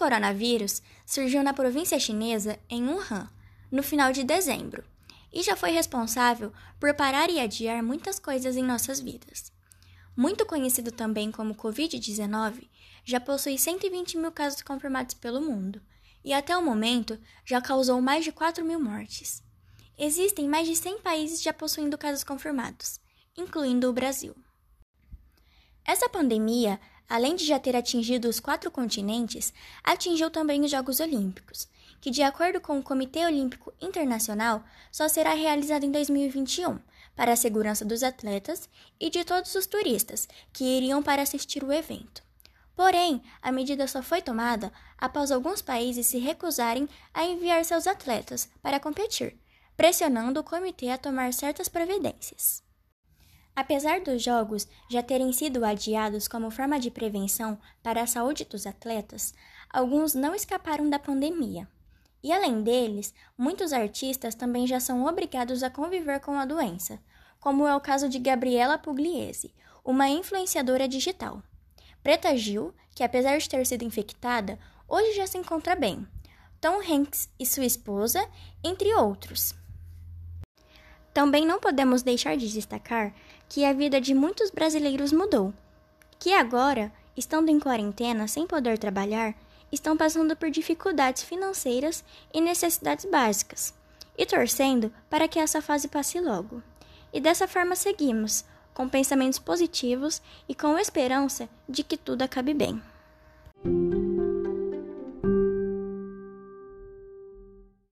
coronavírus surgiu na província chinesa em Wuhan, no final de dezembro, e já foi responsável por parar e adiar muitas coisas em nossas vidas. Muito conhecido também como Covid-19, já possui 120 mil casos confirmados pelo mundo e até o momento já causou mais de 4 mil mortes. Existem mais de 100 países já possuindo casos confirmados, incluindo o Brasil. Essa pandemia, além de já ter atingido os quatro continentes, atingiu também os Jogos Olímpicos, que, de acordo com o Comitê Olímpico Internacional, só será realizado em 2021, para a segurança dos atletas e de todos os turistas que iriam para assistir o evento. Porém, a medida só foi tomada após alguns países se recusarem a enviar seus atletas para competir, pressionando o comitê a tomar certas providências. Apesar dos jogos já terem sido adiados como forma de prevenção para a saúde dos atletas, alguns não escaparam da pandemia. E além deles, muitos artistas também já são obrigados a conviver com a doença, como é o caso de Gabriela Pugliese, uma influenciadora digital. Preta Gil, que apesar de ter sido infectada, hoje já se encontra bem. Tom Hanks e sua esposa, entre outros. Também não podemos deixar de destacar que a vida de muitos brasileiros mudou, que agora, estando em quarentena sem poder trabalhar, estão passando por dificuldades financeiras e necessidades básicas, e torcendo para que essa fase passe logo. E dessa forma seguimos, com pensamentos positivos e com esperança de que tudo acabe bem.